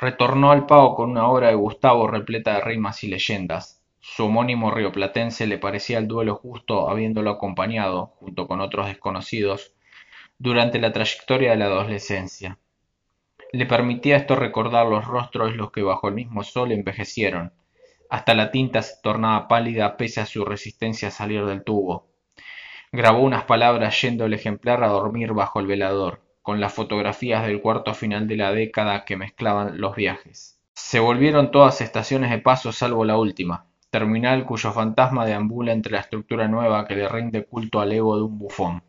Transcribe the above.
Retornó al pago con una obra de Gustavo repleta de rimas y leyendas. Su homónimo rioplatense le parecía el duelo justo habiéndolo acompañado, junto con otros desconocidos, durante la trayectoria de la adolescencia. Le permitía esto recordar los rostros los que bajo el mismo sol envejecieron. Hasta la tinta se tornaba pálida pese a su resistencia a salir del tubo. Grabó unas palabras yendo el ejemplar a dormir bajo el velador con las fotografías del cuarto final de la década que mezclaban los viajes. Se volvieron todas estaciones de paso salvo la última, terminal cuyo fantasma deambula entre la estructura nueva que le rinde culto al ego de un bufón.